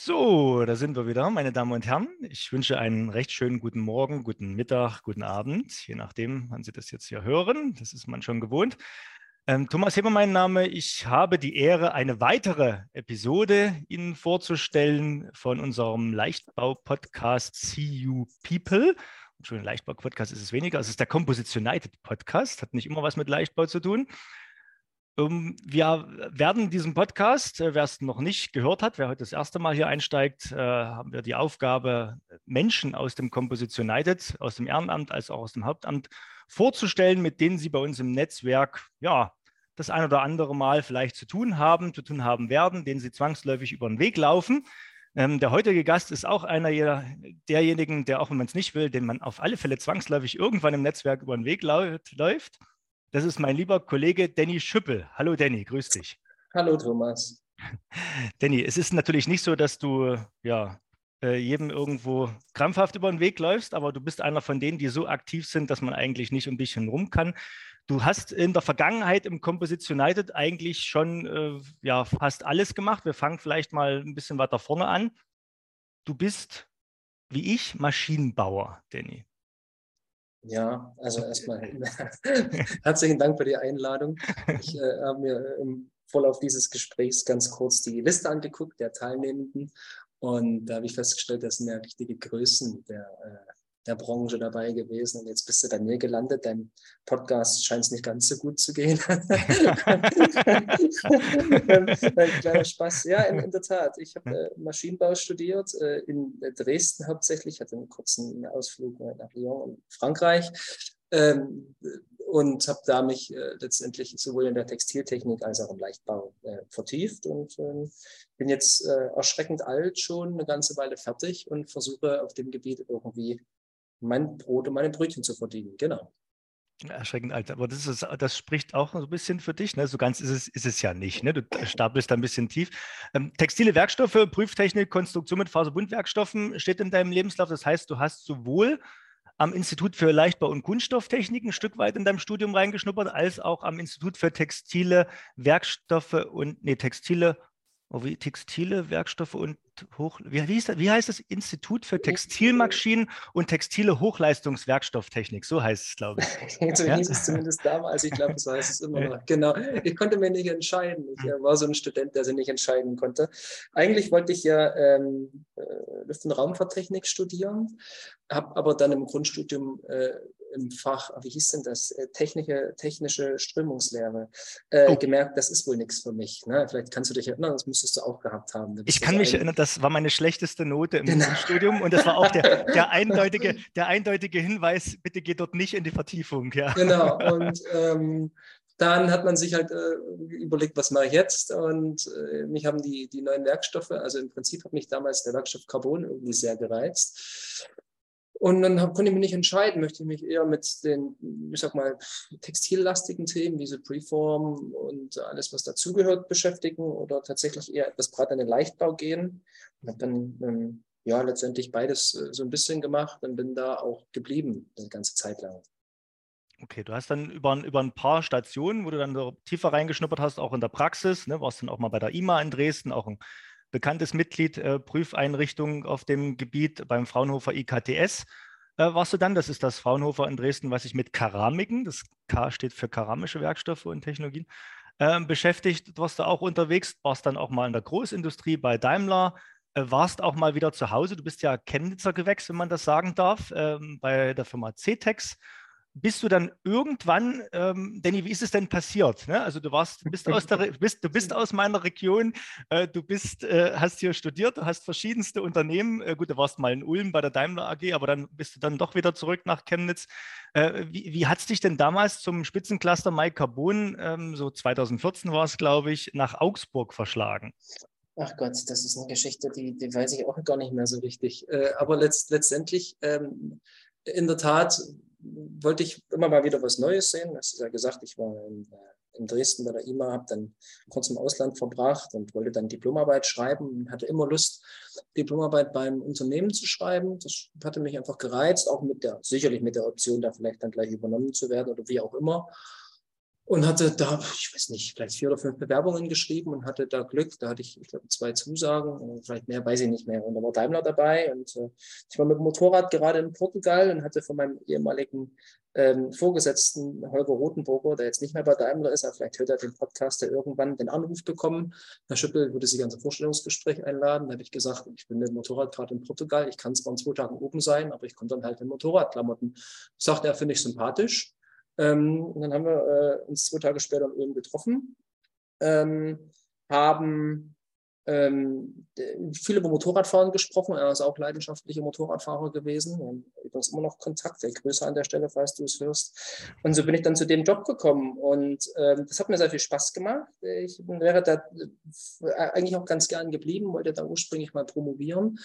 So, da sind wir wieder, meine Damen und Herren. Ich wünsche einen recht schönen guten Morgen, guten Mittag, guten Abend, je nachdem, wann Sie das jetzt hier hören. Das ist man schon gewohnt. Ähm, Thomas Heber, mein Name. Ich habe die Ehre, eine weitere Episode Ihnen vorzustellen von unserem Leichtbau-Podcast See You People. Ein Leichtbau-Podcast ist es weniger. Es ist der Composition United Podcast, hat nicht immer was mit Leichtbau zu tun. Um, wir werden diesen Podcast, äh, wer es noch nicht gehört hat, wer heute das erste Mal hier einsteigt, äh, haben wir die Aufgabe, Menschen aus dem Composition United, aus dem Ehrenamt als auch aus dem Hauptamt vorzustellen, mit denen sie bei uns im Netzwerk ja, das ein oder andere Mal vielleicht zu tun haben, zu tun haben werden, denen sie zwangsläufig über den Weg laufen. Ähm, der heutige Gast ist auch einer derjenigen, der, auch wenn man es nicht will, den man auf alle Fälle zwangsläufig irgendwann im Netzwerk über den Weg läuft. Das ist mein lieber Kollege Danny Schüppel. Hallo Danny, grüß dich. Hallo Thomas. Danny, es ist natürlich nicht so, dass du ja, äh, jedem irgendwo krampfhaft über den Weg läufst, aber du bist einer von denen, die so aktiv sind, dass man eigentlich nicht um dich herum kann. Du hast in der Vergangenheit im Composition United eigentlich schon äh, ja, fast alles gemacht. Wir fangen vielleicht mal ein bisschen weiter vorne an. Du bist, wie ich, Maschinenbauer, Danny. Ja, also erstmal herzlichen Dank für die Einladung. Ich äh, habe mir im Vorlauf dieses Gesprächs ganz kurz die Liste angeguckt der Teilnehmenden und da habe ich festgestellt, das sind ja richtige Größen der äh, der Branche dabei gewesen und jetzt bist du bei mir gelandet. Dein Podcast scheint es nicht ganz so gut zu gehen. Ein kleiner Spaß. Ja, in, in der Tat. Ich habe äh, Maschinenbau studiert äh, in Dresden hauptsächlich, hatte einen kurzen Ausflug nach Lyon und Frankreich. Ähm, und habe da mich äh, letztendlich sowohl in der Textiltechnik als auch im Leichtbau äh, vertieft und ähm, bin jetzt äh, erschreckend alt schon eine ganze Weile fertig und versuche auf dem Gebiet irgendwie mein Brot und meine Brötchen zu verdienen. Genau. Erschreckend alt. Aber das, ist, das spricht auch so ein bisschen für dich. Ne? So ganz ist es, ist es ja nicht. Ne? Du stapelst da ein bisschen tief. Ähm, textile Werkstoffe, Prüftechnik, Konstruktion mit Faserbundwerkstoffen steht in deinem Lebenslauf. Das heißt, du hast sowohl am Institut für Leichtbau- und Kunststofftechnik ein Stück weit in deinem Studium reingeschnuppert, als auch am Institut für textile Werkstoffe und, nee, textile wie Textile, Werkstoffe und Hoch, wie, wie, das, wie, heißt das? Institut für Textilmaschinen und textile Hochleistungswerkstofftechnik. So heißt es, glaube ich. so ja? hieß es zumindest damals. Ich glaube, so heißt es immer noch. Genau. Ich konnte mir nicht entscheiden. Ich hm. war so ein Student, der sich nicht entscheiden konnte. Eigentlich wollte ich ja ähm, äh, Luft- und Raumfahrttechnik studieren, habe aber dann im Grundstudium äh, im Fach, wie hieß denn das, äh, technische, technische Strömungslehre, äh, oh. gemerkt, das ist wohl nichts für mich. Ne? Vielleicht kannst du dich erinnern, das müsstest du auch gehabt haben. Ich kann mich erinnern, das war meine schlechteste Note im genau. Studium und das war auch der, der, eindeutige, der eindeutige Hinweis, bitte geh dort nicht in die Vertiefung. Ja. Genau, und ähm, dann hat man sich halt äh, überlegt, was mache ich jetzt? Und äh, mich haben die, die neuen Werkstoffe, also im Prinzip hat mich damals der Werkstoff Carbon irgendwie sehr gereizt. Und dann konnte ich mich nicht entscheiden, möchte ich mich eher mit den, ich sag mal, textillastigen Themen, wie so Preform und alles, was dazugehört, beschäftigen oder tatsächlich eher etwas breiter in den Leichtbau gehen. Und habe dann ähm, ja letztendlich beides äh, so ein bisschen gemacht und bin da auch geblieben, eine ganze Zeit lang. Okay, du hast dann über, über ein paar Stationen, wo du dann so tiefer reingeschnuppert hast, auch in der Praxis, ne, warst dann auch mal bei der IMA in Dresden, auch ein bekanntes Mitglied äh, Prüfeinrichtung auf dem Gebiet beim Fraunhofer IKTS. Äh, warst du dann, das ist das Fraunhofer in Dresden, was sich mit Keramiken, das K steht für keramische Werkstoffe und Technologien, äh, beschäftigt. Warst du auch unterwegs, warst dann auch mal in der Großindustrie bei Daimler, äh, warst auch mal wieder zu Hause. Du bist ja Chemnitzer Gewächs, wenn man das sagen darf, ähm, bei der Firma CETEX bist du dann irgendwann, ähm, Danny, wie ist es denn passiert? Ne? Also du warst, bist aus der, bist, du bist aus meiner Region, äh, du bist, äh, hast hier studiert, du hast verschiedenste Unternehmen. Äh, gut, du warst mal in Ulm bei der Daimler AG, aber dann bist du dann doch wieder zurück nach Chemnitz. Äh, wie wie hat es dich denn damals zum Spitzencluster Mike Carbon, ähm, so 2014 war es, glaube ich, nach Augsburg verschlagen? Ach Gott, das ist eine Geschichte, die, die weiß ich auch gar nicht mehr so richtig. Äh, aber letzt, letztendlich, ähm, in der Tat, wollte ich immer mal wieder was Neues sehen. Das ist ja gesagt, ich war in, äh, in Dresden bei der IMA, habe dann kurz im Ausland verbracht und wollte dann Diplomarbeit schreiben und hatte immer Lust, Diplomarbeit beim Unternehmen zu schreiben. Das hatte mich einfach gereizt, auch mit der, sicherlich mit der Option, da vielleicht dann gleich übernommen zu werden oder wie auch immer. Und hatte da, ich weiß nicht, vielleicht vier oder fünf Bewerbungen geschrieben und hatte da Glück. Da hatte ich, ich glaube, zwei Zusagen, vielleicht mehr, weiß ich nicht mehr. Und da war Daimler dabei und äh, ich war mit dem Motorrad gerade in Portugal und hatte von meinem ehemaligen ähm, Vorgesetzten Holger Rotenburger, der jetzt nicht mehr bei Daimler ist, aber vielleicht hört er den Podcast, der irgendwann den Anruf bekommen. Herr Schüppel würde Sie gerne zum Vorstellungsgespräch einladen. Da habe ich gesagt, ich bin mit dem Motorrad gerade in Portugal. Ich kann zwar in zwei Tagen oben sein, aber ich komme dann halt in Motorradklamotten. Sagt er, finde ich sympathisch. Ähm, und dann haben wir äh, uns zwei Tage später in Ulm getroffen, ähm, haben ähm, viel über Motorradfahren gesprochen. Er ist auch leidenschaftlicher Motorradfahrer gewesen. Und übrigens immer noch Kontakt. Der Grüße an der Stelle, falls du es hörst. Und so bin ich dann zu dem Job gekommen. Und ähm, das hat mir sehr viel Spaß gemacht. Ich wäre da äh, eigentlich auch ganz gern geblieben, wollte da ursprünglich mal promovieren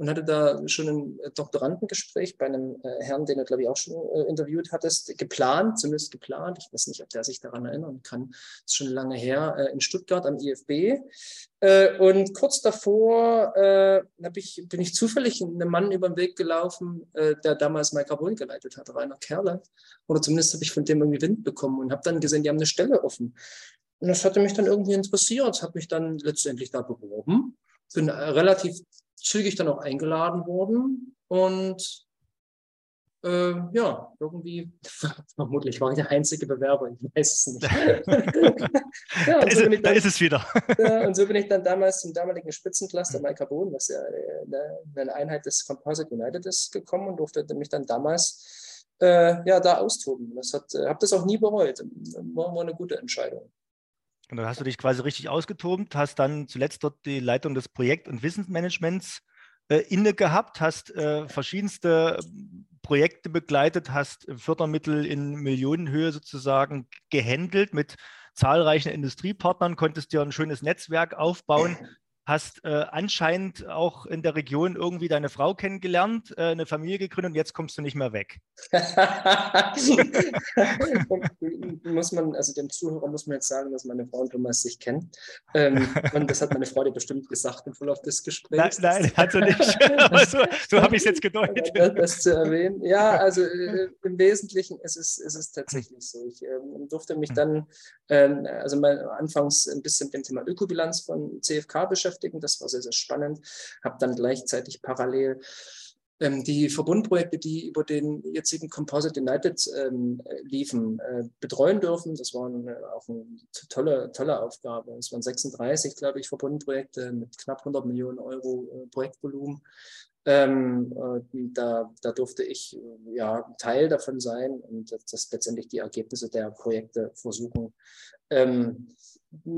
und hatte da schon ein äh, Doktorandengespräch bei einem äh, Herrn, den du, glaube ich, auch schon äh, interviewt hattest, geplant, zumindest geplant. Ich weiß nicht, ob der sich daran erinnern kann. Das ist schon lange her, in Stuttgart am IFB. Und kurz davor ich, bin ich zufällig einem Mann über den Weg gelaufen, der damals Microbol geleitet hat, Rainer Kerle. Oder zumindest habe ich von dem irgendwie Wind bekommen und habe dann gesehen, die haben eine Stelle offen. Und das hatte mich dann irgendwie interessiert, habe mich dann letztendlich da beworben bin relativ zügig dann auch eingeladen worden und äh, ja, irgendwie, vermutlich war ich der einzige Bewerber, ich weiß es nicht. ja, da, ist, so dann, da, ist, es wieder. ja, und so bin ich dann damals zum damaligen Spitzencluster Maikarbon, was ja eine, eine, Einheit des Composite United ist, gekommen und durfte mich dann damals äh, ja, da austoben. Das hat, äh, habe das auch nie bereut. War, war eine gute Entscheidung. Und dann hast du dich quasi richtig ausgetobt, hast dann zuletzt dort die Leitung des Projekt- und Wissensmanagements äh, inne gehabt, hast äh, verschiedenste Projekte begleitet, hast Fördermittel in Millionenhöhe sozusagen gehandelt mit zahlreichen Industriepartnern, konntest dir ein schönes Netzwerk aufbauen, hast äh, anscheinend auch in der Region irgendwie deine Frau kennengelernt, äh, eine Familie gegründet und jetzt kommst du nicht mehr weg. muss man, also dem Zuhörer muss man jetzt sagen, dass meine Frau und Thomas sich kennen. Ähm, und das hat meine Frau dir bestimmt gesagt im Verlauf des Gesprächs. Nein, nein hat sie nicht. Aber so, so habe ich es jetzt gedeutet. Das, das, zu erwähnen. Ja, also äh, im Wesentlichen ist es, ist es tatsächlich so. Ich ähm, durfte mich dann, ähm, also mal anfangs ein bisschen mit dem Thema Ökobilanz von CFK beschäftigen beschäftigen. Das war sehr, sehr spannend. Habe dann gleichzeitig parallel ähm, die Verbundprojekte, die über den jetzigen Composite United ähm, liefen, äh, betreuen dürfen. Das war eine, auch eine tolle, tolle Aufgabe. Es waren 36, glaube ich, Verbundprojekte mit knapp 100 Millionen Euro äh, Projektvolumen. Ähm, äh, da, da durfte ich ja Teil davon sein und das, das letztendlich die Ergebnisse der Projekte versuchen ähm,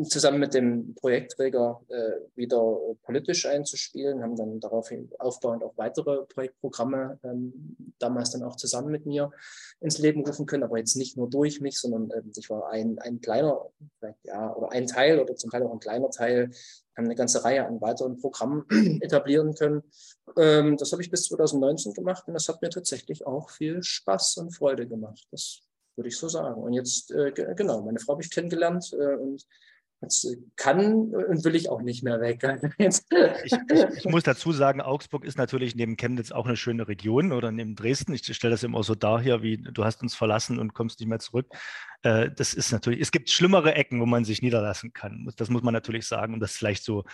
zusammen mit dem Projektträger äh, wieder politisch einzuspielen, haben dann daraufhin aufbauend auch weitere Projektprogramme ähm, damals dann auch zusammen mit mir ins Leben rufen können, aber jetzt nicht nur durch mich, sondern ähm, ich war ein, ein kleiner, ja, oder ein Teil oder zum Teil auch ein kleiner Teil, haben eine ganze Reihe an weiteren Programmen etablieren können. Ähm, das habe ich bis 2019 gemacht und das hat mir tatsächlich auch viel Spaß und Freude gemacht. Das würde ich so sagen. Und jetzt, äh, genau, meine Frau habe ich kennengelernt äh, und jetzt äh, kann und will ich auch nicht mehr weg. ich, ich, ich, muss dazu sagen, Augsburg ist natürlich neben Chemnitz auch eine schöne Region oder neben Dresden. Ich stelle das immer so dar hier, wie du hast uns verlassen und kommst nicht mehr zurück. Äh, das ist natürlich, es gibt schlimmere Ecken, wo man sich niederlassen kann. Das muss man natürlich sagen, um das vielleicht so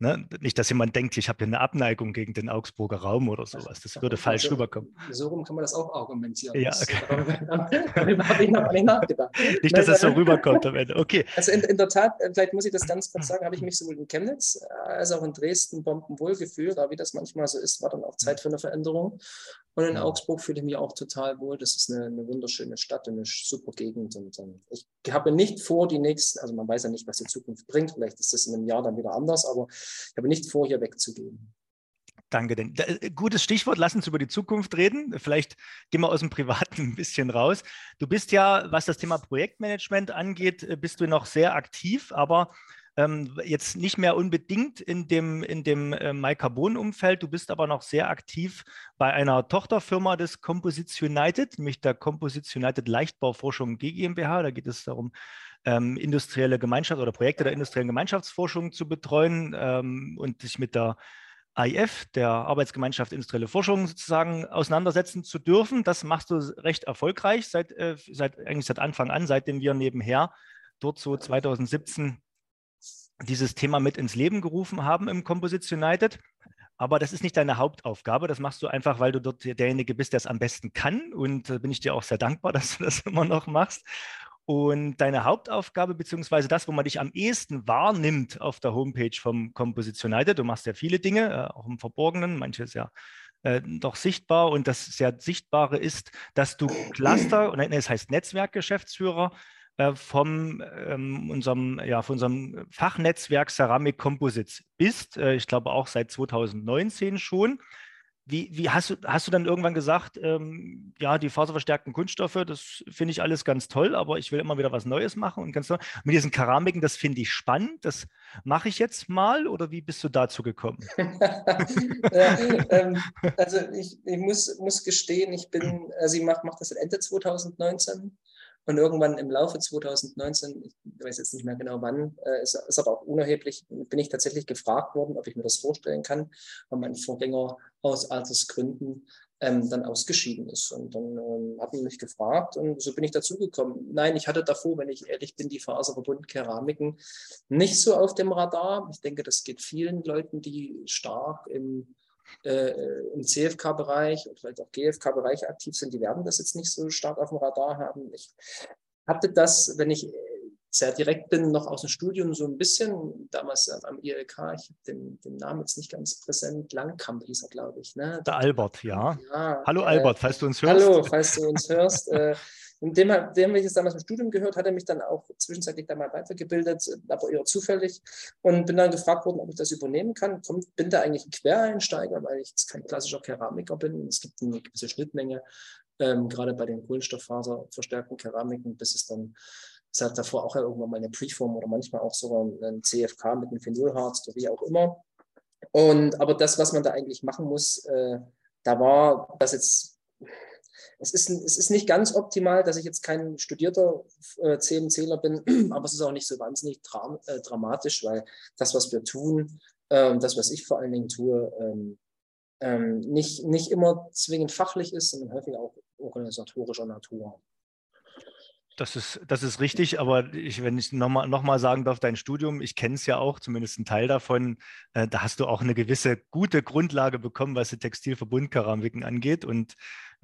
Ne? Nicht, dass jemand denkt, ich habe hier eine Abneigung gegen den Augsburger Raum oder sowas. Das würde falsch also, rüberkommen. So rum kann man das auch argumentieren. Ja, okay. darüber habe ich noch nicht nachgedacht. Nicht, dass es so rüberkommt am Ende. Okay. Also in, in, der Tat, äh, vielleicht muss ich das ganz kurz sagen, habe ich mich sowohl in Chemnitz äh, als auch in Dresden bombenwohl gefühlt. Aber wie das manchmal so ist, war dann auch Zeit für eine Veränderung. Und in Augsburg fühle ich mich auch total wohl. Das ist eine, eine wunderschöne Stadt und eine super Gegend. Und um, ich habe nicht vor, die nächsten, also man weiß ja nicht, was die Zukunft bringt. Vielleicht ist das in einem Jahr dann wieder anders, aber ich habe nicht vor, hier wegzugehen. Danke, denn äh, gutes Stichwort. Lass uns über die Zukunft reden. Vielleicht gehen wir aus dem Privaten ein bisschen raus. Du bist ja, was das Thema Projektmanagement angeht, äh, bist du noch sehr aktiv, aber ähm, jetzt nicht mehr unbedingt in dem, in dem äh, MyCarbon-Umfeld. Du bist aber noch sehr aktiv bei einer Tochterfirma des Composites United, nämlich der Composites United Leichtbauforschung GmbH. Da geht es darum, ähm, industrielle Gemeinschaft oder Projekte der industriellen Gemeinschaftsforschung zu betreuen ähm, und sich mit der AIF, der Arbeitsgemeinschaft Industrielle Forschung, sozusagen auseinandersetzen zu dürfen. Das machst du recht erfolgreich seit, äh, seit eigentlich seit Anfang an, seitdem wir nebenher dort so 2017 dieses Thema mit ins Leben gerufen haben im Composition United. Aber das ist nicht deine Hauptaufgabe. Das machst du einfach, weil du dort derjenige bist, der es am besten kann. Und da äh, bin ich dir auch sehr dankbar, dass du das immer noch machst. Und deine Hauptaufgabe, beziehungsweise das, wo man dich am ehesten wahrnimmt auf der Homepage vom Composition United, du machst ja viele Dinge, äh, auch im Verborgenen, manches ja äh, doch sichtbar. Und das sehr Sichtbare ist, dass du Cluster, und es heißt Netzwerkgeschäftsführer, vom, ähm, unserem, ja, von unserem Fachnetzwerk Ceramic Composites bist. Äh, ich glaube auch seit 2019 schon. Wie, wie hast, du, hast du dann irgendwann gesagt, ähm, ja, die faserverstärkten Kunststoffe, das finde ich alles ganz toll, aber ich will immer wieder was Neues machen und ganz toll. Mit diesen Keramiken, das finde ich spannend, das mache ich jetzt mal oder wie bist du dazu gekommen? ja, ähm, also ich, ich muss, muss gestehen, ich bin, also ich mache mach das Ende 2019 und irgendwann im Laufe 2019, ich weiß jetzt nicht mehr genau wann, äh, ist, ist, aber auch unerheblich, bin ich tatsächlich gefragt worden, ob ich mir das vorstellen kann, weil mein Vorgänger aus Altersgründen ähm, dann ausgeschieden ist. Und dann ähm, hat man mich gefragt und so bin ich dazugekommen. Nein, ich hatte davor, wenn ich ehrlich bin, die faserverbundenen Keramiken nicht so auf dem Radar. Ich denke, das geht vielen Leuten, die stark im äh, im CFK-Bereich und vielleicht auch GFK-Bereich aktiv sind, die werden das jetzt nicht so stark auf dem Radar haben. Ich hatte das, wenn ich sehr direkt bin, noch aus dem Studium so ein bisschen, damals am ILK, ich habe den, den, Namen jetzt nicht ganz präsent, Langkamp hieß er, glaube ich. Ne? Der Albert, ja. ja hallo äh, Albert, falls du uns hörst. Hallo, falls du uns hörst. äh, und dem, dem ich jetzt damals im Studium gehört, hat er mich dann auch zwischenzeitlich da mal weitergebildet, aber eher zufällig. Und bin dann gefragt worden, ob ich das übernehmen kann. Bin da eigentlich ein Quereinsteiger, weil ich jetzt kein klassischer Keramiker bin. Es gibt eine gewisse Schnittmenge, ähm, gerade bei den Kohlenstofffaserverstärkten Keramiken, bis es dann es hat davor auch irgendwann mal eine Preform oder manchmal auch sogar ein CFK mit einem Phenolharz oder wie auch immer. Und aber das, was man da eigentlich machen muss, äh, da war das jetzt es ist, es ist nicht ganz optimal, dass ich jetzt kein studierter äh, CMCler bin, aber es ist auch nicht so wahnsinnig dram äh, dramatisch, weil das, was wir tun, äh, das, was ich vor allen Dingen tue, ähm, ähm, nicht, nicht immer zwingend fachlich ist, sondern häufig auch organisatorischer Natur. Das ist, das ist richtig, aber ich, wenn ich nochmal noch mal sagen darf, dein Studium, ich kenne es ja auch, zumindest einen Teil davon, äh, da hast du auch eine gewisse gute Grundlage bekommen, was die Textilverbundkeramiken angeht. Und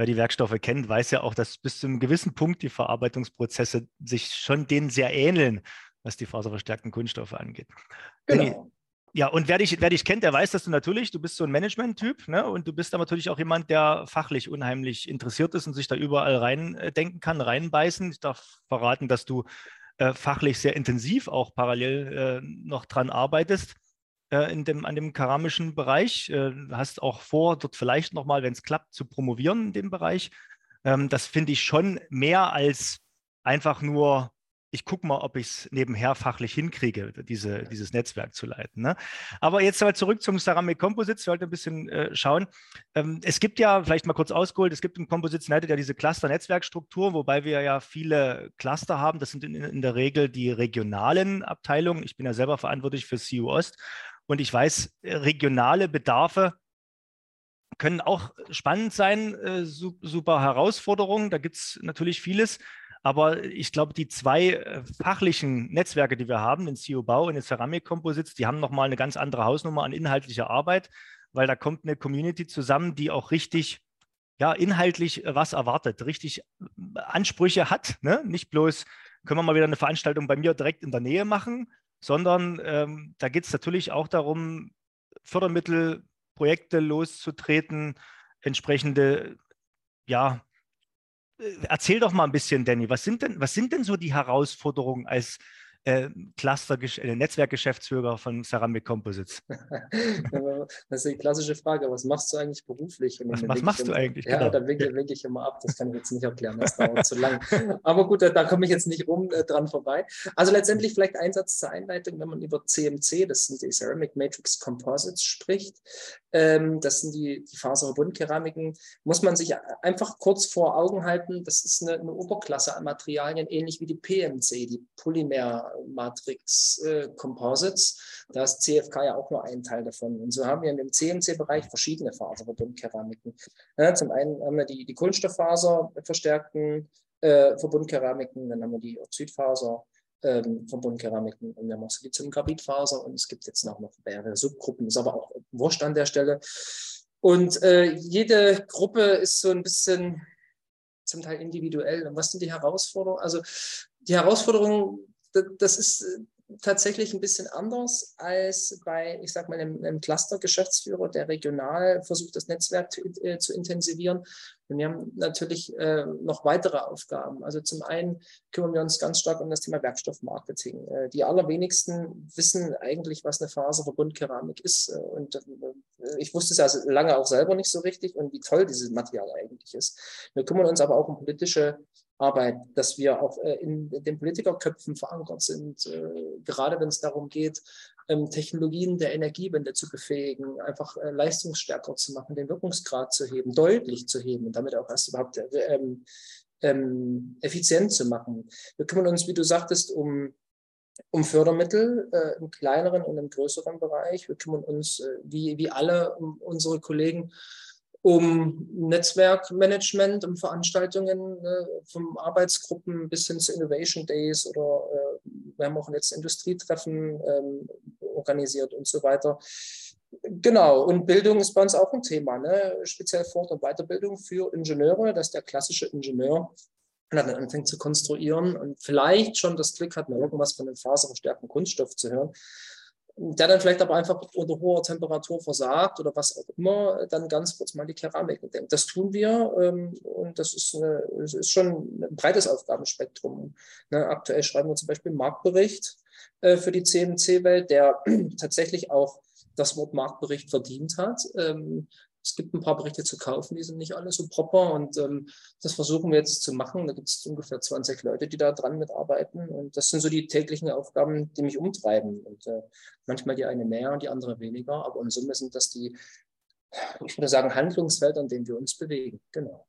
wer die Werkstoffe kennt, weiß ja auch, dass bis zu einem gewissen Punkt die Verarbeitungsprozesse sich schon denen sehr ähneln, was die faserverstärkten Kunststoffe angeht. Genau. Ja, und wer dich, wer dich kennt, der weiß, dass du natürlich, du bist so ein Management-Typ, ne? Und du bist aber natürlich auch jemand, der fachlich unheimlich interessiert ist und sich da überall reindenken äh, kann, reinbeißen. Ich darf verraten, dass du äh, fachlich sehr intensiv auch parallel äh, noch dran arbeitest äh, in dem, an dem keramischen Bereich. Äh, hast auch vor, dort vielleicht nochmal, wenn es klappt, zu promovieren in dem Bereich. Ähm, das finde ich schon mehr als einfach nur ich gucke mal, ob ich es nebenher fachlich hinkriege, diese, dieses Netzwerk zu leiten. Ne? Aber jetzt mal zurück zum Ceramic Composites, wir sollten ein bisschen äh, schauen. Ähm, es gibt ja, vielleicht mal kurz ausgeholt, es gibt im Composites United ja diese Cluster-Netzwerkstruktur, wobei wir ja viele Cluster haben. Das sind in, in, der Regel die regionalen Abteilungen. Ich bin ja selber verantwortlich für CU Ost und ich weiß, äh, regionale Bedarfe können auch spannend sein, äh, super Herausforderungen. Da gibt es natürlich vieles. Aber ich glaube, die zwei äh, fachlichen Netzwerke, die wir haben, den CO Bau und den Ceramic Composites, die haben nochmal eine ganz andere Hausnummer an inhaltlicher Arbeit, weil da kommt eine Community zusammen, die auch richtig ja, inhaltlich was erwartet, richtig Ansprüche hat. Ne? Nicht bloß, können wir mal wieder eine Veranstaltung bei mir direkt in der Nähe machen, sondern ähm, da geht es natürlich auch darum, Fördermittel, Projekte loszutreten, entsprechende ja, erzähl doch mal ein bisschen, Danny, was sind denn, was sind denn so die Herausforderungen als äh, Cluster, äh, Netzwerkgeschäftsführer von Ceramic Composites? das ist die klassische Frage. Was machst du eigentlich beruflich? Was, was machst du eigentlich? Ja, genau. da winke, winke ich immer ab. Das kann ich jetzt nicht erklären. Das dauert zu lang. Aber gut, da, da komme ich jetzt nicht rum äh, dran vorbei. Also letztendlich vielleicht ein Satz zur Einleitung, wenn man über CMC, das sind die Ceramic Matrix Composites spricht. Ähm, das sind die, die Faserverbundkeramiken. Muss man sich einfach kurz vor Augen halten. Das ist eine, eine Oberklasse an Materialien, ähnlich wie die PMC, die Polymer Matrix äh, Composites. Da ist CFK ja auch nur ein Teil davon. Und so haben wir in dem CMC-Bereich verschiedene Faserverbundkeramiken. Ja, zum einen haben wir die, die Kohlenstofffaser verstärkten äh, Verbundkeramiken, dann haben wir die Oxidfaser ähm, Verbundkeramiken und wir haben auch Siliziumcarbidfaser und es gibt jetzt noch, noch mehrere Subgruppen, ist aber auch wurscht an der Stelle. Und äh, jede Gruppe ist so ein bisschen zum Teil individuell. Und was sind die Herausforderungen? Also die Herausforderung, das ist tatsächlich ein bisschen anders als bei, ich sag mal, einem, einem Cluster-Geschäftsführer, der regional versucht, das Netzwerk zu, äh, zu intensivieren. Und wir haben natürlich äh, noch weitere Aufgaben. Also zum einen kümmern wir uns ganz stark um das Thema Werkstoffmarketing. Äh, die allerwenigsten wissen eigentlich, was eine Faserverbundkeramik ist. Äh, und äh, ich wusste es ja lange auch selber nicht so richtig und wie toll dieses Material eigentlich ist. Wir kümmern uns aber auch um politische Arbeit, dass wir auch äh, in den Politikerköpfen verankert sind, äh, gerade wenn es darum geht, ähm, Technologien der Energiewende zu befähigen, einfach äh, leistungsstärker zu machen, den Wirkungsgrad zu heben, deutlich zu heben und damit auch erst überhaupt ähm, ähm, effizient zu machen. Wir kümmern uns, wie du sagtest, um um Fördermittel im kleineren und im größeren Bereich. Wir kümmern uns, wie, wie alle unsere Kollegen, um Netzwerkmanagement, um Veranstaltungen ne, vom Arbeitsgruppen bis hin zu Innovation Days oder äh, wir haben auch jetzt Industrietreffen ähm, organisiert und so weiter. Genau, und Bildung ist bei uns auch ein Thema, ne? speziell Fort- und Weiterbildung für Ingenieure, dass der klassische Ingenieur dann anfängt zu konstruieren und vielleicht schon das Glück hat, mal irgendwas von einem faserverstärkten Kunststoff zu hören der dann vielleicht aber einfach unter hoher Temperatur versagt oder was auch immer, dann ganz kurz mal die Keramik denkt. Das tun wir ähm, und das ist, eine, das ist schon ein breites Aufgabenspektrum. Ne, aktuell schreiben wir zum Beispiel einen Marktbericht äh, für die CMC-Welt, der tatsächlich auch das Wort Marktbericht verdient hat. Ähm, es gibt ein paar Berichte zu kaufen, die sind nicht alle so proper und ähm, das versuchen wir jetzt zu machen. Da gibt es ungefähr 20 Leute, die da dran mitarbeiten und das sind so die täglichen Aufgaben, die mich umtreiben und äh, manchmal die eine mehr und die andere weniger, aber in Summe sind das die, ich würde sagen, Handlungsfelder, an denen wir uns bewegen. Genau.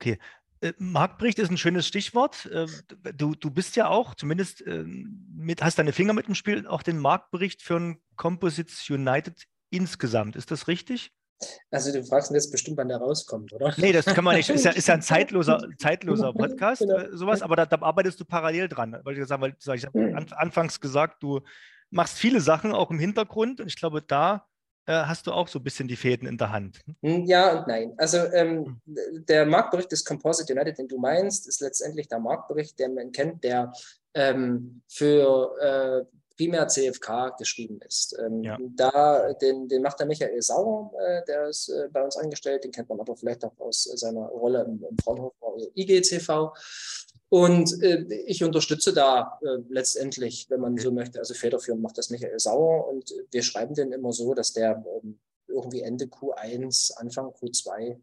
Okay, äh, Marktbericht ist ein schönes Stichwort. Äh, du, du bist ja auch, zumindest äh, mit, hast deine Finger mit dem Spiel, auch den Marktbericht für ein Composites United insgesamt. Ist das richtig? Also du fragst mich jetzt bestimmt, wann der rauskommt, oder? Nee, das kann man nicht. Ist ja, ist ja ein zeitloser, zeitloser Podcast, genau. Äh, sowas, aber da, da, arbeitest du parallel dran. Weil ich, sagen, weil, ich habe mhm. anfangs gesagt, du machst viele Sachen auch im Hintergrund und ich glaube, da äh, hast du auch so ein bisschen die Fäden in der Hand. Hm, ja und nein. Also ähm, hm. der Marktbericht des Composite United, den du meinst, ist letztendlich der Marktbericht, den man kennt, der ähm, für äh, primär CFK geschrieben ist. Ähm, ja. Da, den, den macht der Michael Sauer, äh, der ist äh, bei uns angestellt, den kennt man aber vielleicht auch aus seiner Rolle im, im Fraunhofer IGCV. Und äh, ich unterstütze da äh, letztendlich, wenn man so möchte, also federführend macht das Michael Sauer und wir schreiben den immer so, dass der ähm, irgendwie Ende Q1, Anfang Q2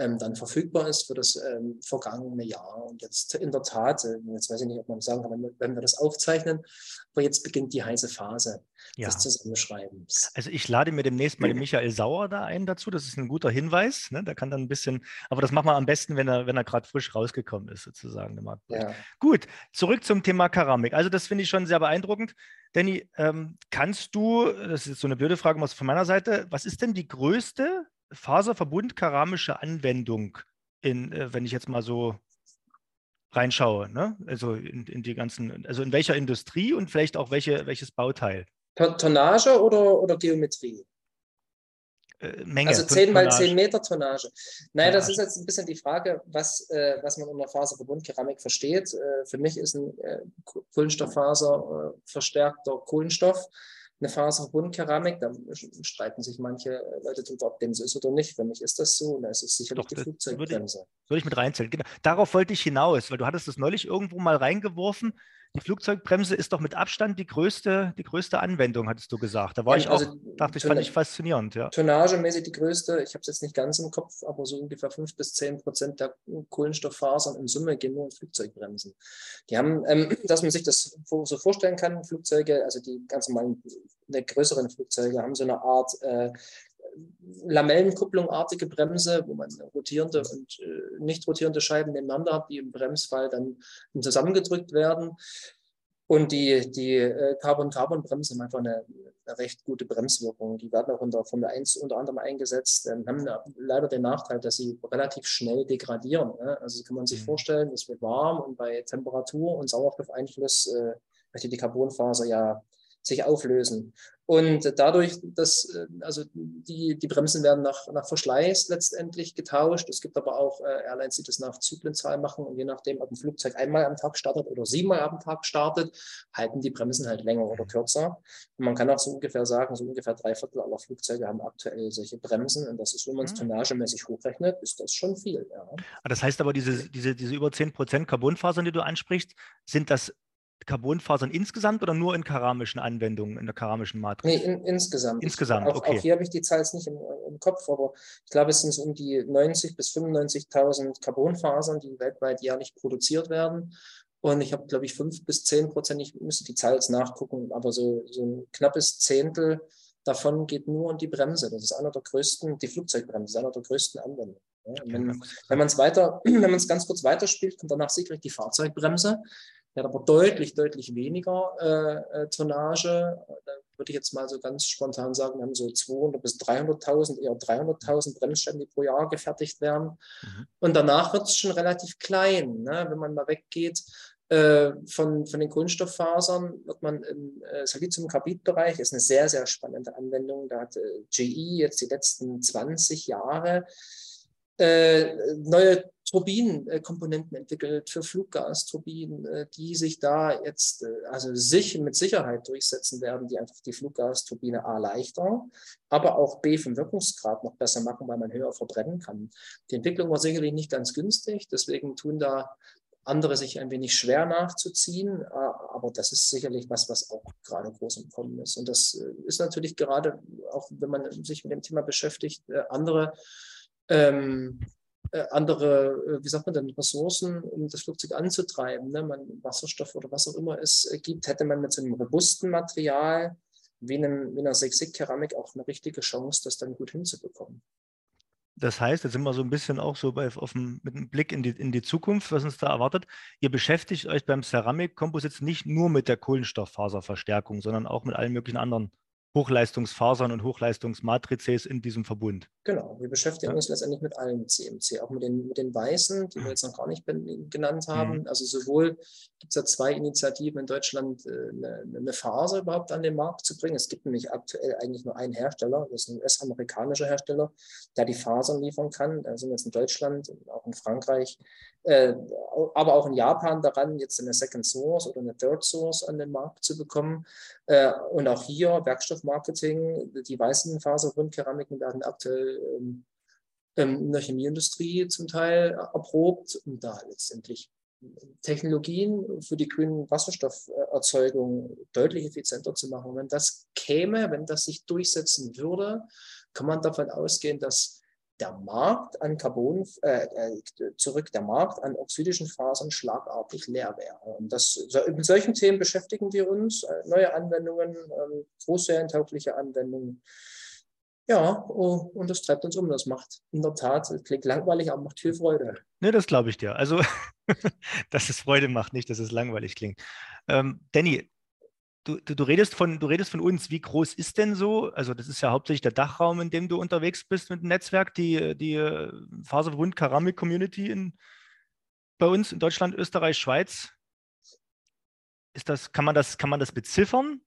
ähm, dann verfügbar ist für das ähm, vergangene Jahr. Und jetzt in der Tat, äh, jetzt weiß ich nicht, ob man sagen kann, wenn wir das aufzeichnen, aber jetzt beginnt die heiße Phase ja. des Zusammenschreibens. Also ich lade mir demnächst mal den Michael Sauer da ein dazu. Das ist ein guter Hinweis. Ne? Da kann dann ein bisschen, aber das machen wir am besten, wenn er, wenn er gerade frisch rausgekommen ist, sozusagen. Ja. Gut, zurück zum Thema Keramik. Also das finde ich schon sehr beeindruckend. Danny, ähm, kannst du, das ist so eine blöde Frage von meiner Seite, was ist denn die größte Faserverbund keramische Anwendung, in, äh, wenn ich jetzt mal so reinschaue, ne? also in, in, die ganzen, also in welcher Industrie und vielleicht auch welche, welches Bauteil? Tonnage oder, oder Geometrie? Äh, Menge. Also 10 mal 10 Meter Tonnage. Naja, das ist jetzt ein bisschen die Frage, was, äh, was man unter Faserverbundkeramik versteht. Äh, für mich ist ein äh, Kohlenstofffaser äh, verstärkter Kohlenstoff eine Faserverbundkeramik. Da streiten sich manche Leute darüber, ob dem so ist oder nicht. Für mich ist das so und da ist es sicherlich Doch, die Flugzeugbremse. Würde ich, würde ich mit reinzählen. Genau. Darauf wollte ich hinaus, weil du hattest das neulich irgendwo mal reingeworfen die Flugzeugbremse ist doch mit Abstand die größte, die größte Anwendung, hattest du gesagt. Da war ja, ich auch, also dachte ich, fand ich faszinierend. Ja. Tonnagemäßig die größte, ich habe es jetzt nicht ganz im Kopf, aber so ungefähr fünf bis zehn Prozent der Kohlenstofffasern in Summe gehen nur in Flugzeugbremsen. Die haben, ähm, dass man sich das so vorstellen kann, Flugzeuge, also die ganz normalen, die größeren Flugzeuge haben so eine Art äh, Lamellenkupplungartige Bremse, wo man rotierende und äh, nicht rotierende Scheiben nebeneinander hat, die im Bremsfall dann zusammengedrückt werden. Und die, die äh, Carbon-Carbon-Bremsen haben einfach eine, eine, recht gute Bremswirkung. Die werden auch unter Formel 1 unter anderem eingesetzt, ähm, haben leider den Nachteil, dass sie relativ schnell degradieren. Ne? Also kann man sich mhm. vorstellen, es wird warm und bei Temperatur und Sauerstoffeinfluss äh, möchte die Carbonfaser ja sich auflösen. Und dadurch, dass äh, also die, die Bremsen werden nach, nach Verschleiß letztendlich getauscht. Es gibt aber auch äh, Airlines, die das nach Zyklenzahl machen. Und je nachdem, ob ein Flugzeug einmal am Tag startet oder siebenmal am Tag startet, halten die Bremsen halt länger oder kürzer. Und man kann auch so ungefähr sagen, so ungefähr drei Viertel aller Flugzeuge haben aktuell solche Bremsen. Und das ist, wenn man es mhm. tonnagemäßig hochrechnet, ist das schon viel. Ja. Ah, das heißt aber, diese, diese, diese über 10 Prozent Carbonfasern, die du ansprichst, sind das Carbonfasern insgesamt oder nur in keramischen Anwendungen, in der keramischen Matrix? Nee, in, insgesamt. Insgesamt, auch, okay. Auch hier habe ich die Zahl jetzt nicht im, im, Kopf, aber ich glaube, es sind so um die 90.000 bis 95.000 Carbonfasern, die weltweit jährlich produziert werden. Und ich habe, glaube ich, 5 bis 10 Prozent, ich müsste die Zahl jetzt nachgucken, aber so, so ein knappes Zehntel davon geht nur in die Bremse. Das ist einer der größten, die Flugzeugbremse, einer der größten Anwendungen. Ja, wenn, wenn man es weiter, wenn man es ganz kurz weiterspielt, kommt danach sicherlich die Fahrzeugbremse. Der hat aber deutlich, deutlich weniger äh, äh, Tonnage. Da würde ich jetzt mal so ganz spontan sagen, wir haben so 200 bis 300.000, eher 300.000 Bremsstände, die pro Jahr gefertigt werden. Mhm. Und danach wird es schon relativ klein. Ne? Wenn man mal weggeht äh, von, von den Kohlenstofffasern, wird man im äh, Silizium-Carbid-Bereich, ist eine sehr, sehr spannende Anwendung. Da hat äh, GE jetzt die letzten 20 Jahre neue Turbinenkomponenten entwickelt für Fluggasturbinen, äh, die sich da jetzt, äh, also sich mit Sicherheit durchsetzen werden, die einfach die Fluggasturbine A leichter, aber auch B vom Wirkungsgrad noch besser machen, weil man höher verbrennen kann. Die Entwicklung war sicherlich nicht ganz günstig, deswegen tun da andere sich ein wenig schwer nachzuziehen, aber das ist sicherlich was, was auch gerade groß im Kommen ist. Und das ist natürlich gerade, auch wenn man sich mit dem Thema beschäftigt, andere ähm, äh, andere, äh, wie sagt man denn, Ressourcen, um das Flugzeug anzutreiben. Ne? Man, Wasserstoff oder was auch immer es äh, gibt, hätte man mit so einem robusten Material wie, einem, wie einer Sechsig-Keramik auch eine richtige Chance, das dann gut hinzubekommen. Das heißt, jetzt sind wir so ein bisschen auch so bei, auf dem, mit einem Blick in die, in die Zukunft, was uns da erwartet. Ihr beschäftigt euch beim Ceramic Composites nicht nur mit der Kohlenstofffaserverstärkung, sondern auch mit allen möglichen anderen Hochleistungsfasern und Hochleistungsmatrices in diesem Verbund. Genau, wir beschäftigen ja. uns letztendlich mit allen CMC, auch mit den, mit den Weißen, die wir jetzt noch gar nicht genannt haben. Mhm. Also sowohl gibt es ja zwei Initiativen in Deutschland, äh, eine, eine, Faser überhaupt an den Markt zu bringen. Es gibt nämlich aktuell eigentlich nur einen Hersteller, das ist ein US-amerikanischer Hersteller, der die Fasern liefern kann. Da sind wir jetzt in Deutschland, auch in Frankreich, äh, aber auch in Japan daran, jetzt eine Second Source oder eine Third Source an den Markt zu bekommen. Äh, und auch hier Werkstoffmarketing, die weißen Fasergrundkeramiken werden aktuell ähm, ähm, in der Chemieindustrie zum Teil erprobt, um da letztendlich Technologien für die grünen Wasserstofferzeugung deutlich effizienter zu machen. Wenn das käme, wenn das sich durchsetzen würde, kann man davon ausgehen, dass der Markt an Carbon, äh, äh, zurück, der Markt an oxidischen Fasern schlagartig leer wäre. Und das, mit solchen Themen beschäftigen wir uns, äh, neue Anwendungen, äh, großserientaugliche Anwendungen. Ja, oh, und das treibt uns um. Das macht in der Tat, klingt langweilig, aber macht viel Freude. Ne, das glaube ich dir. Also, dass es Freude macht, nicht, dass es langweilig klingt. Ähm, Danny, Du, du, du, redest von, du redest von uns, wie groß ist denn so, also das ist ja hauptsächlich der Dachraum, in dem du unterwegs bist mit dem Netzwerk, die, die äh, Faserverbund Keramik Community in, bei uns in Deutschland, Österreich, Schweiz. Ist das, kann, man das, kann man das beziffern?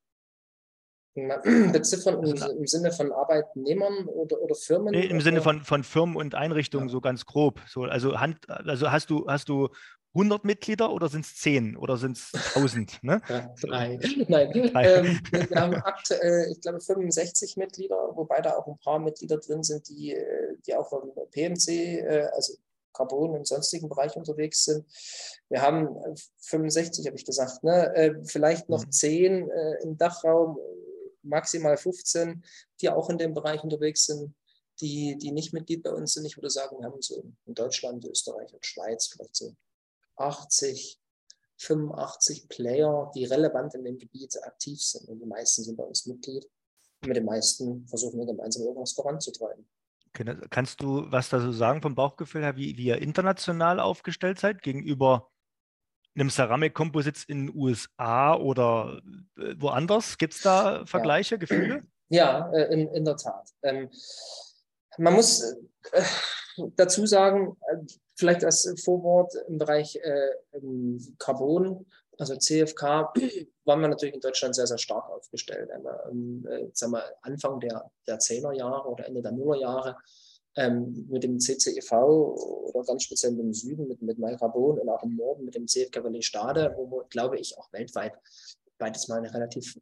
Beziffern im, im, Sinne von Arbeitnehmern oder, oder Firmen? Nee, im oder? Sinne von, von Firmen und Einrichtungen, ja. so ganz grob. So, also, Hand, also hast du, hast du 100 Mitglieder oder sind es 10 oder sind es 1000? Ne? Ja, drei. Nein, ähm, wir haben aktuell, ich glaube, 65 Mitglieder, wobei da auch ein paar Mitglieder drin sind, die, äh, die auch vom PMC, äh, also Carbon und sonstigen Bereich unterwegs sind. Wir haben 65, habe ich gesagt, ne? Äh, vielleicht noch mhm. 10 im Dachraum, maximal 15, die auch in dem Bereich unterwegs sind die, die nicht Mitglied bei uns sind. Ich würde sagen, wir haben so in Deutschland, Österreich und Schweiz vielleicht so 80, 85 Player, die relevant in dem Gebiet aktiv sind. Und die meisten sind bei uns Mitglied. Und mit den meisten versuchen wir gemeinsam irgendwas voranzutreiben. Kannst du was dazu sagen vom Bauchgefühl her, wie, wie ihr international aufgestellt seid gegenüber einem Ceramik-Komposits in den USA oder äh, woanders? Gibt es da Vergleiche, ja. Gefühle? Ja, äh, in, in der Tat. Ähm, man muss äh, dazu sagen, äh, vielleicht als Vorwort im Bereich äh, Carbon, also CFK, waren wir natürlich in Deutschland sehr, sehr stark aufgestellt. Ähm, äh, sagen wir, Anfang der, der 10er Jahre oder Ende der Nullerjahre ähm, mit dem CCEV oder ganz speziell im Süden mit, mit Malcarbon und auch im Norden mit dem CFK Valley Stade, wo glaube ich, auch weltweit beides mal eine relativ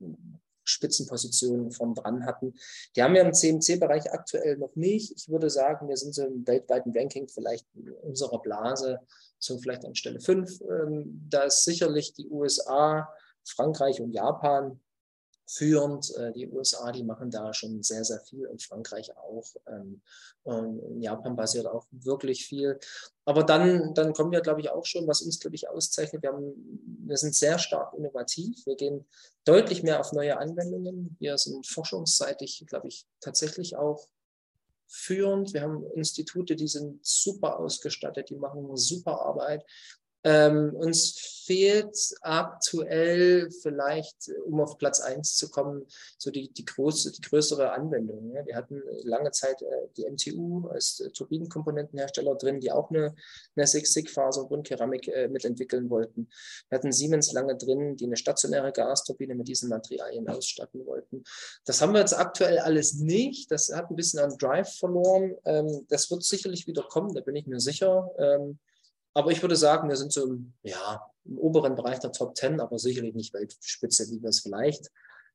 Spitzenpositionen von dran hatten. Die haben wir im CMC-Bereich aktuell noch nicht. Ich würde sagen, wir sind so im weltweiten Ranking vielleicht in unserer Blase so vielleicht an Stelle 5. Ähm, da ist sicherlich die USA, Frankreich und Japan führend. Äh, die USA, die machen da schon sehr, sehr viel und Frankreich auch. Ähm, und in Japan passiert auch wirklich viel. Aber dann, dann kommen wir, glaube ich, auch schon, was uns, glaube ich, auszeichnet. Wir, haben, wir sind sehr stark innovativ. Wir gehen deutlich mehr auf neue Anwendungen. Wir sind forschungsseitig, glaube ich, tatsächlich auch führend. Wir haben Institute, die sind super ausgestattet, die machen super Arbeit. Ähm, uns fehlt aktuell vielleicht, um auf Platz 1 zu kommen, so die, die, große, die größere Anwendung. Ja. Wir hatten lange Zeit äh, die MTU als äh, Turbinenkomponentenhersteller drin, die auch eine, eine Six-Sig-Faser und Keramik äh, mitentwickeln wollten. Wir hatten Siemens lange drin, die eine stationäre Gasturbine mit diesen Materialien ausstatten wollten. Das haben wir jetzt aktuell alles nicht. Das hat ein bisschen an Drive verloren. Ähm, das wird sicherlich wieder kommen, da bin ich mir sicher. Ähm, aber ich würde sagen, wir sind so im, ja, im oberen Bereich der Top 10, aber sicherlich nicht Weltspitze, wie wir es vielleicht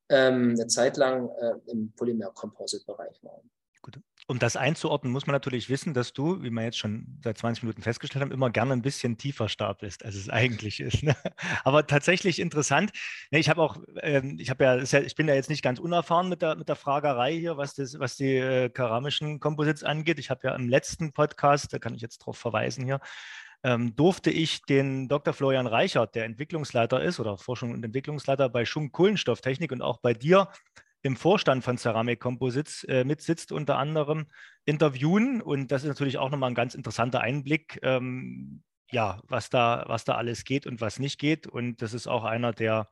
ähm, eine Zeit lang äh, im Polymer-Composite-Bereich waren. Gut. Um das einzuordnen, muss man natürlich wissen, dass du, wie wir jetzt schon seit 20 Minuten festgestellt haben, immer gerne ein bisschen tiefer stapelst, als es eigentlich ist. Ne? Aber tatsächlich interessant. Ne, ich habe auch, ähm, ich habe ja, ich bin ja jetzt nicht ganz unerfahren mit der, mit der Fragerei hier, was, das, was die äh, keramischen Composites angeht. Ich habe ja im letzten Podcast, da kann ich jetzt darauf verweisen hier, ähm, durfte ich den Dr. Florian Reichert, der Entwicklungsleiter ist oder Forschung und Entwicklungsleiter bei Schunk Kohlenstofftechnik und auch bei dir im Vorstand von Ceramic Composites äh, mitsitzt, unter anderem interviewen. Und das ist natürlich auch nochmal ein ganz interessanter Einblick, ähm, ja, was da, was da alles geht und was nicht geht. Und das ist auch einer, der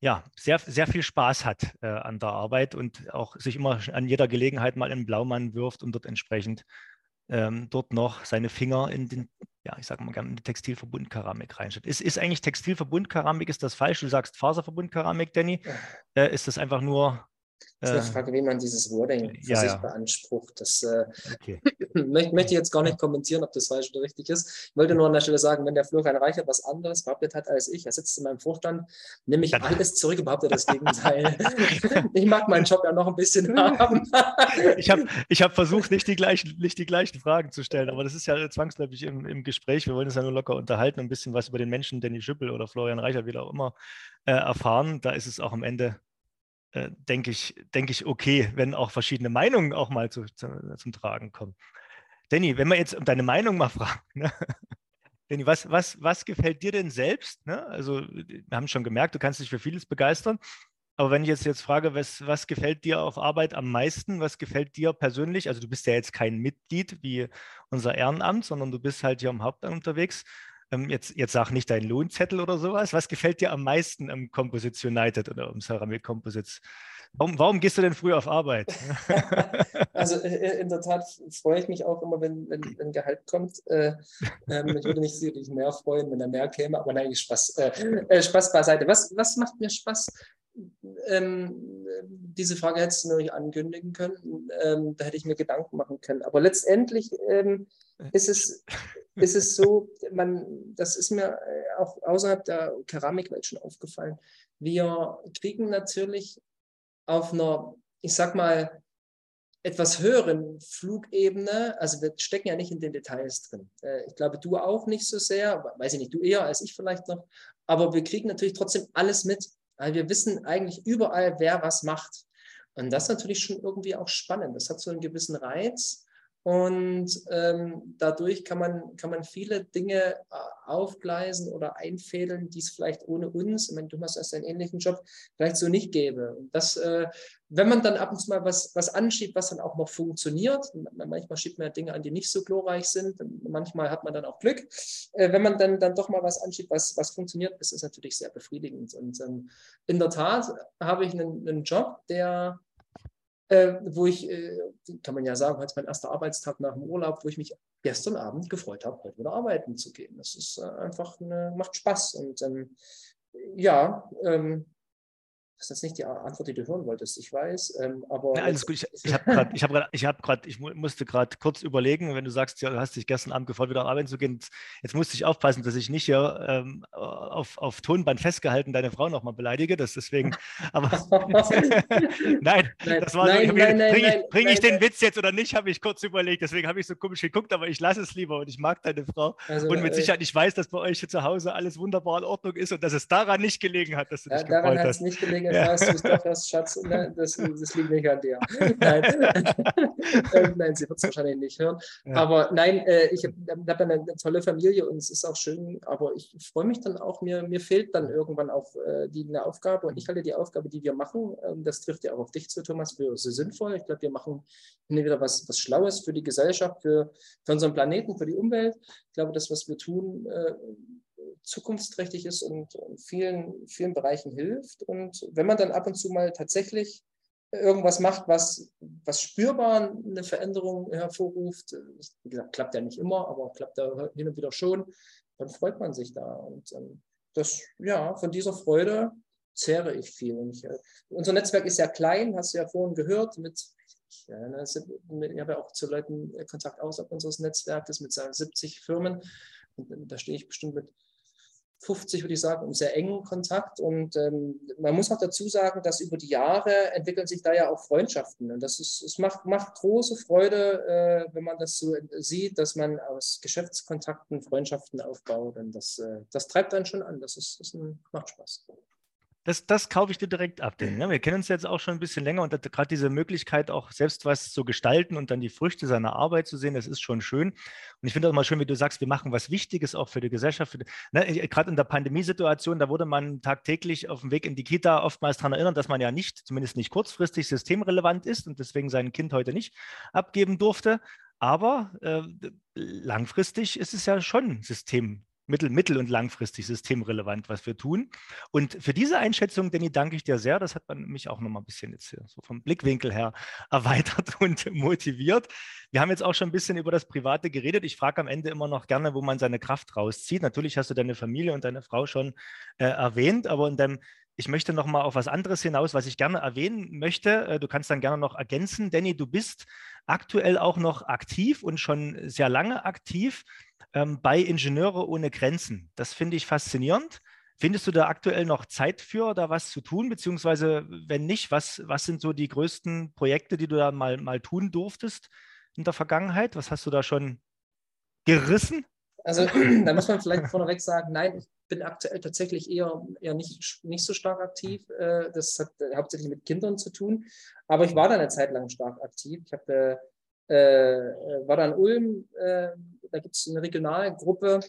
ja, sehr, sehr viel Spaß hat äh, an der Arbeit und auch sich immer an jeder Gelegenheit mal in Blaumann wirft und dort entsprechend ähm, dort noch seine Finger in den, ja, ich sage mal gerne, in die Textilverbundkeramik reinstellt. Ist, ist eigentlich Textilverbundkeramik, ist das falsch? Du sagst Faserverbundkeramik, Danny. Äh, ist das einfach nur das ist eine Frage, wie man dieses Wording für ja, sich ja. beansprucht. Das äh, okay. möchte, ich jetzt gar nicht kommentieren, ob das falsch oder richtig ist. Ich wollte nur an der Stelle sagen, wenn der Florian Reichert was anderes behauptet hat als ich, er sitzt in meinem Vorstand, nehme ich alles zurück und behaupte das Gegenteil. ich mag meinen Job ja noch ein bisschen haben. ich habe ich hab versucht, nicht die, gleichen, nicht die gleichen Fragen zu stellen, aber das ist ja zwangsläufig im, im Gespräch. Wir wollen uns ja nur locker unterhalten, ein bisschen was über den Menschen Danny Schüppel oder Florian Reichert, wie auch immer, äh, erfahren. Da ist es auch am Ende äh, denke ich, denke ich, okay, wenn auch verschiedene Meinungen auch mal zu, zu, zum Tragen kommen. Danny, wenn wir jetzt um deine Meinung mal fragen, ne? Danny, was, was, was gefällt dir denn selbst? Ne? Also, wir haben schon gemerkt, du kannst dich für vieles begeistern. Aber wenn ich jetzt, jetzt frage, was, was gefällt dir auf Arbeit am meisten? Was gefällt dir persönlich? Also, du bist ja jetzt kein Mitglied wie unser Ehrenamt, sondern du bist halt hier am Hauptamt unterwegs. Ähm, jetzt, jetzt sag nicht deinen Lohnzettel oder sowas. Was gefällt dir am meisten am Composites United oder am Ceramic Composites? Warum, warum gehst du denn früh auf Arbeit? also äh, in der Tat freue ich mich auch immer, wenn, wenn, wenn Gehalt kommt. Äh, ähm, ich würde mich sicherlich mehr freuen, wenn da mehr käme, aber nein, Spaß, äh, äh, Spaß beiseite. Was, was macht mir Spaß? Ähm, diese Frage hättest du nicht ankündigen können. Ähm, da hätte ich mir Gedanken machen können. Aber letztendlich ähm, ist es ist es so, man, das ist mir äh, auch außerhalb der Keramikwelt schon aufgefallen. Wir kriegen natürlich auf einer, ich sag mal, etwas höheren Flugebene, also wir stecken ja nicht in den Details drin. Äh, ich glaube, du auch nicht so sehr, weiß ich nicht, du eher als ich vielleicht noch, aber wir kriegen natürlich trotzdem alles mit, wir wissen eigentlich überall, wer was macht. Und das ist natürlich schon irgendwie auch spannend. Das hat so einen gewissen Reiz. Und ähm, dadurch kann man, kann man viele Dinge äh, aufgleisen oder einfädeln, die es vielleicht ohne uns, ich meine, du hast erst einen ähnlichen Job, vielleicht so nicht gäbe. Und das, äh, wenn man dann ab und zu mal was, was anschiebt, was dann auch noch funktioniert, manchmal schiebt man ja Dinge an, die nicht so glorreich sind, manchmal hat man dann auch Glück. Äh, wenn man dann, dann doch mal was anschiebt, was, was funktioniert, ist es natürlich sehr befriedigend. Und ähm, in der Tat habe ich einen, einen Job, der äh, wo ich, äh, kann man ja sagen, heute ist mein erster Arbeitstag nach dem Urlaub, wo ich mich gestern Abend gefreut habe, heute wieder arbeiten zu gehen. Das ist äh, einfach, eine, macht Spaß. Und ähm, ja, ähm, das ist nicht die Antwort, die du hören wolltest, ich weiß. Ähm, aber ja, alles gut. Ich, ich habe gerade, ich, hab ich, hab ich musste gerade kurz überlegen, wenn du sagst, ja, du hast dich gestern Abend gefreut, wieder arbeiten zu gehen. Jetzt musste ich aufpassen, dass ich nicht hier ähm, auf, auf Tonband festgehalten deine Frau nochmal beleidige. Das deswegen, aber nein, nein, das war nein, so, nein, nein, bring, ich, bring ich den Witz jetzt oder nicht, habe ich kurz überlegt. Deswegen habe ich so komisch geguckt, aber ich lasse es lieber und ich mag deine Frau. Also, und mit äh, Sicherheit, ich weiß, dass bei euch zu Hause alles wunderbar in Ordnung ist und dass es daran nicht gelegen hat, dass du dich ja, gefreut hast. Daran nicht gelegen, ja. weißt du es doch hast, Schatz, ne? das, das liegt nicht an dir. Nein, ähm, nein sie wird es wahrscheinlich nicht hören. Ja. Aber nein, äh, ich habe hab eine, tolle Familie und es ist auch schön, aber ich freue mich dann auch, mir, mir fehlt dann irgendwann auch äh, die, eine Aufgabe und ich halte die Aufgabe, die wir machen, äh, das trifft ja auch auf dich zu, Thomas, für so sinnvoll. Ich glaube, wir machen wieder was, was Schlaues für die Gesellschaft, für, für unseren Planeten, für die Umwelt. Ich glaube, das, was wir tun, äh, zukunftsträchtig ist und in vielen, vielen Bereichen hilft. Und wenn man dann ab und zu mal tatsächlich irgendwas macht, was, was spürbar eine Veränderung hervorruft, wie gesagt, klappt ja nicht immer, aber klappt ja hin und wieder schon, dann freut man sich da. Und ähm, das, ja, von dieser Freude zehre ich viel. Ich, äh, unser Netzwerk ist ja klein, hast du ja vorhin gehört, mit ja, ne, ich habe ja auch zu Leuten Kontakt außerhalb unseres Netzwerkes mit 70 Firmen. Und da stehe ich bestimmt mit 50, würde ich sagen, im sehr engen Kontakt. Und ähm, man muss auch dazu sagen, dass über die Jahre entwickeln sich da ja auch Freundschaften. Und das ist, es macht, macht große Freude, äh, wenn man das so sieht, dass man aus Geschäftskontakten Freundschaften aufbaut. Und das, äh, das treibt einen schon an. Das, ist, das macht Spaß. Das, das kaufe ich dir direkt ab. Denn, ne? Wir kennen uns jetzt auch schon ein bisschen länger und gerade diese Möglichkeit, auch selbst was zu gestalten und dann die Früchte seiner Arbeit zu sehen, das ist schon schön. Und ich finde auch mal schön, wie du sagst, wir machen was Wichtiges auch für die Gesellschaft. Ne? Gerade in der Pandemiesituation, da wurde man tagtäglich auf dem Weg in die Kita oftmals daran erinnern, dass man ja nicht, zumindest nicht kurzfristig, systemrelevant ist und deswegen sein Kind heute nicht abgeben durfte. Aber äh, langfristig ist es ja schon System mittel-, mittel- und langfristig systemrelevant, was wir tun. Und für diese Einschätzung, Danny, danke ich dir sehr. Das hat man mich auch noch mal ein bisschen jetzt so vom Blickwinkel her erweitert und motiviert. Wir haben jetzt auch schon ein bisschen über das Private geredet. Ich frage am Ende immer noch gerne, wo man seine Kraft rauszieht. Natürlich hast du deine Familie und deine Frau schon äh, erwähnt, aber in deinem ich möchte noch mal auf was anderes hinaus, was ich gerne erwähnen möchte. Äh, du kannst dann gerne noch ergänzen. Danny, du bist aktuell auch noch aktiv und schon sehr lange aktiv ähm, bei Ingenieure ohne Grenzen. Das finde ich faszinierend. Findest du da aktuell noch Zeit für, da was zu tun? Beziehungsweise, wenn nicht, was, was sind so die größten Projekte, die du da mal, mal tun durftest in der Vergangenheit? Was hast du da schon gerissen? Also, da muss man vielleicht vorneweg sagen, nein, ich bin aktuell tatsächlich eher, eher nicht, nicht so stark aktiv. Äh, das hat hauptsächlich mit Kindern zu tun. Aber ich war da eine Zeit lang stark aktiv. Ich habe, äh, war da in Ulm, äh, da gibt es eine Regionalgruppe,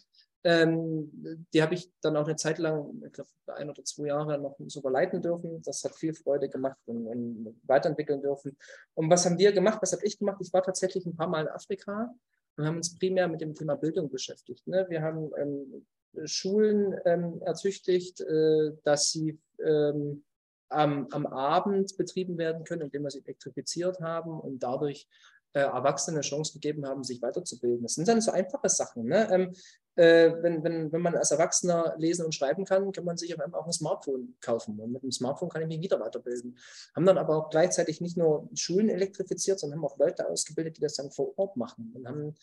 ähm, die habe ich dann auch eine Zeit lang, ich glaube ein oder zwei Jahre noch sogar leiten dürfen. Das hat viel Freude gemacht und, und weiterentwickeln dürfen. Und was haben wir gemacht? Was habe ich gemacht? Ich war tatsächlich ein paar Mal in Afrika und haben uns primär mit dem Thema Bildung beschäftigt. Ne? Wir haben ähm, Schulen ähm, ertüchtigt, äh, dass sie ähm, am, am Abend betrieben werden können, indem wir sie elektrifiziert haben und dadurch äh, Erwachsenen eine Chance gegeben haben, sich weiterzubilden. Das sind dann so einfache Sachen. Ne? Ähm, äh, wenn, wenn, wenn man als Erwachsener lesen und schreiben kann, kann man sich auf einmal auch ein Smartphone kaufen. Und mit dem Smartphone kann ich mich wieder weiterbilden. Haben dann aber auch gleichzeitig nicht nur Schulen elektrifiziert, sondern haben auch Leute ausgebildet, die das dann vor Ort machen. Und haben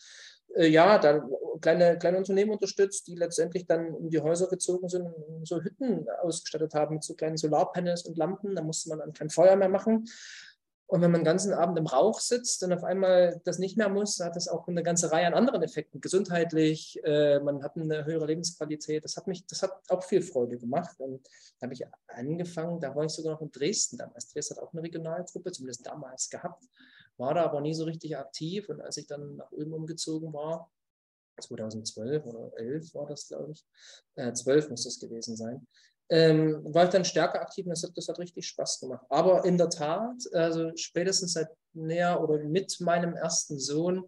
äh, ja, da kleine, kleine Unternehmen unterstützt, die letztendlich dann in die Häuser gezogen sind und so Hütten ausgestattet haben mit so kleinen Solarpanels und Lampen. Da musste man dann kein Feuer mehr machen. Und wenn man den ganzen Abend im Rauch sitzt und auf einmal das nicht mehr muss, hat das auch eine ganze Reihe an anderen Effekten. Gesundheitlich, äh, man hat eine höhere Lebensqualität. Das hat mich, das hat auch viel Freude gemacht. Und da habe ich angefangen, da war ich sogar noch in Dresden damals. Dresden hat auch eine Regionalgruppe, zumindest damals gehabt. war da aber nie so richtig aktiv. Und als ich dann nach Ulm umgezogen war, 2012 oder 11 war das, glaube ich, äh, 12 muss das gewesen sein, ähm, war ich dann stärker aktiv und das hat, das hat richtig Spaß gemacht. Aber in der Tat, also spätestens seit näher oder mit meinem ersten Sohn,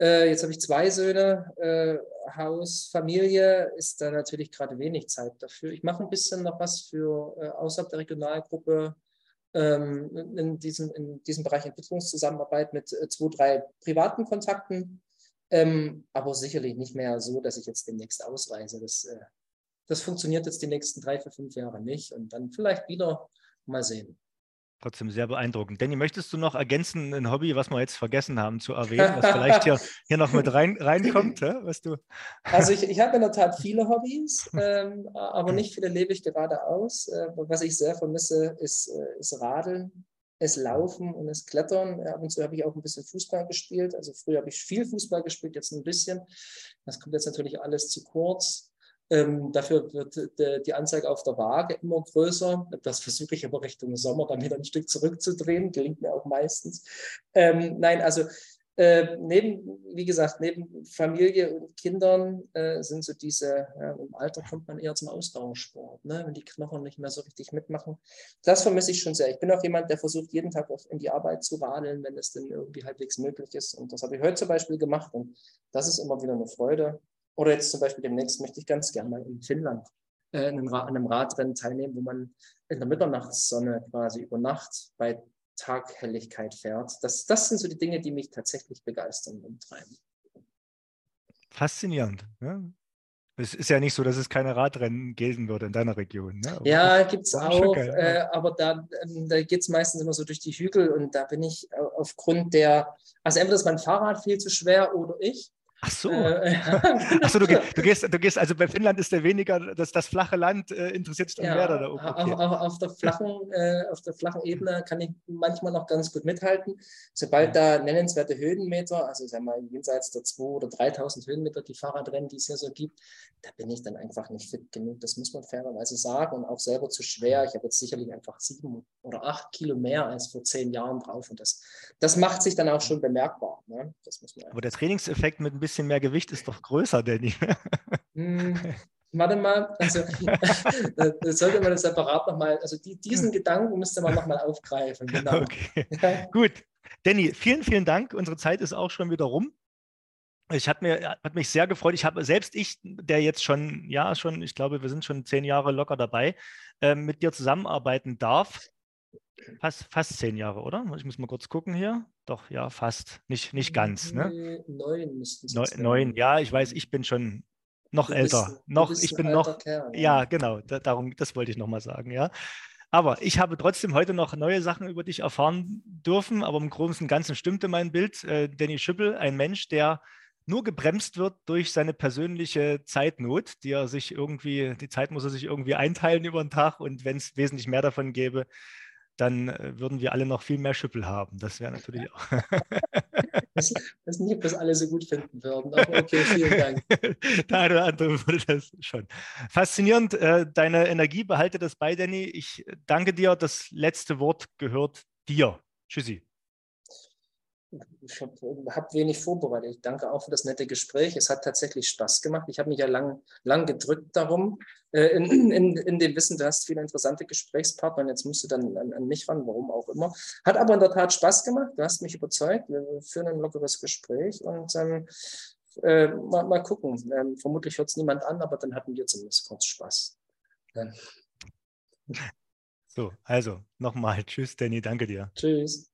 äh, jetzt habe ich zwei Söhne, äh, Haus, Familie, ist da natürlich gerade wenig Zeit dafür. Ich mache ein bisschen noch was für äh, außerhalb der Regionalgruppe ähm, in, diesem, in diesem Bereich Entwicklungszusammenarbeit mit äh, zwei, drei privaten Kontakten, ähm, aber sicherlich nicht mehr so, dass ich jetzt demnächst ausreise. Das, äh, das funktioniert jetzt die nächsten drei, vier, fünf Jahre nicht und dann vielleicht wieder mal sehen. Trotzdem sehr beeindruckend. Danny, möchtest du noch ergänzen ein Hobby, was wir jetzt vergessen haben zu erwähnen, was vielleicht hier, hier noch mit rein, reinkommt? Was du also ich, ich habe in der Tat viele Hobbys, ähm, aber nicht viele lebe ich gerade aus. Äh, was ich sehr vermisse, ist, äh, ist Radeln, ist Laufen und ist Klettern. Ab und zu habe ich auch ein bisschen Fußball gespielt. Also früher habe ich viel Fußball gespielt, jetzt ein bisschen. Das kommt jetzt natürlich alles zu kurz. Ähm, dafür wird de, die Anzeige auf der Waage immer größer. Das versuche ich aber Richtung Sommer dann wieder ein Stück zurückzudrehen. Gelingt mir auch meistens. Ähm, nein, also äh, neben, wie gesagt, neben Familie und Kindern äh, sind so diese, ja, im Alter kommt man eher zum Ausdauersport, ne? wenn die Knochen nicht mehr so richtig mitmachen. Das vermisse ich schon sehr. Ich bin auch jemand, der versucht, jeden Tag in die Arbeit zu radeln, wenn es denn irgendwie halbwegs möglich ist. Und das habe ich heute zum Beispiel gemacht. Und das ist immer wieder eine Freude. Oder jetzt zum Beispiel demnächst möchte ich ganz gerne mal in Finnland äh, an einem Radrennen teilnehmen, wo man in der Mitternachtssonne quasi über Nacht bei Taghelligkeit fährt. Das, das sind so die Dinge, die mich tatsächlich begeistern und treiben. Faszinierend. Ne? Es ist ja nicht so, dass es keine Radrennen geben würde in deiner Region. Ne? ja, gibt es auch, äh, aber da, ähm, da geht es meistens immer so durch die Hügel und da bin ich aufgrund der, also entweder ist mein Fahrrad viel zu schwer oder ich. Ach so. Äh, Ach so, du, du, gehst, du gehst, also bei Finnland ist der weniger, das, das flache Land äh, interessiert sich dann ja, mehr da oben. Okay. Auf, auf, auf, der flachen, äh, auf der flachen Ebene kann ich manchmal noch ganz gut mithalten. Sobald da nennenswerte Höhenmeter, also sagen wir jenseits der 2.000 oder 3.000 Höhenmeter, die Fahrradrennen, die es hier so gibt, da bin ich dann einfach nicht fit genug. Das muss man fairerweise sagen und auch selber zu schwer. Ich habe jetzt sicherlich einfach sieben oder acht Kilo mehr als vor zehn Jahren drauf und das, das macht sich dann auch schon bemerkbar. Ne? Aber der Trainingseffekt mit ein bisschen bisschen mehr Gewicht ist doch größer, Danny. Hm, warte mal, also das sollte man separat nochmal, also die, diesen Gedanken müsste man nochmal aufgreifen. Genau. Okay. Gut. Danny, vielen, vielen Dank. Unsere Zeit ist auch schon wieder rum. Ich hat, mir, hat mich sehr gefreut. Ich habe selbst ich, der jetzt schon, ja, schon, ich glaube, wir sind schon zehn Jahre locker dabei, äh, mit dir zusammenarbeiten darf. Fast, fast zehn Jahre, oder? Ich muss mal kurz gucken hier. Doch, ja, fast. Nicht, nicht ganz. Ne? Neun müssten es Neu, Neun, ja, ich weiß, ich bin schon noch du älter. Bist, noch, ich bin noch. Kerl, ja. ja, genau. Da, darum, das wollte ich nochmal sagen, ja. Aber ich habe trotzdem heute noch neue Sachen über dich erfahren dürfen, aber im Großen und Ganzen stimmte mein Bild. Äh, Danny Schüppel, ein Mensch, der nur gebremst wird durch seine persönliche Zeitnot, die er sich irgendwie, die Zeit muss er sich irgendwie einteilen über den Tag und wenn es wesentlich mehr davon gäbe, dann äh, würden wir alle noch viel mehr Schüppel haben. Das wäre natürlich auch. das, das nicht, ob das alle so gut finden würden, aber okay, vielen Dank. Der eine oder andere würde das schon. Faszinierend, äh, deine Energie, behalte das bei, Danny. Ich danke dir. Das letzte Wort gehört dir. Tschüssi ich habe hab wenig vorbereitet. Ich danke auch für das nette Gespräch. Es hat tatsächlich Spaß gemacht. Ich habe mich ja lang, lang gedrückt darum, äh, in, in, in dem Wissen, du hast viele interessante Gesprächspartner und jetzt musst du dann an, an, mich ran, warum auch immer. Hat aber in der Tat Spaß gemacht. Du hast mich überzeugt. Wir führen ein lockeres Gespräch und ähm, äh, mal, mal, gucken. Ähm, vermutlich hört es niemand an, aber dann hatten wir zumindest kurz Spaß. Ja. So, also nochmal. Tschüss, Danny. Danke dir. Tschüss.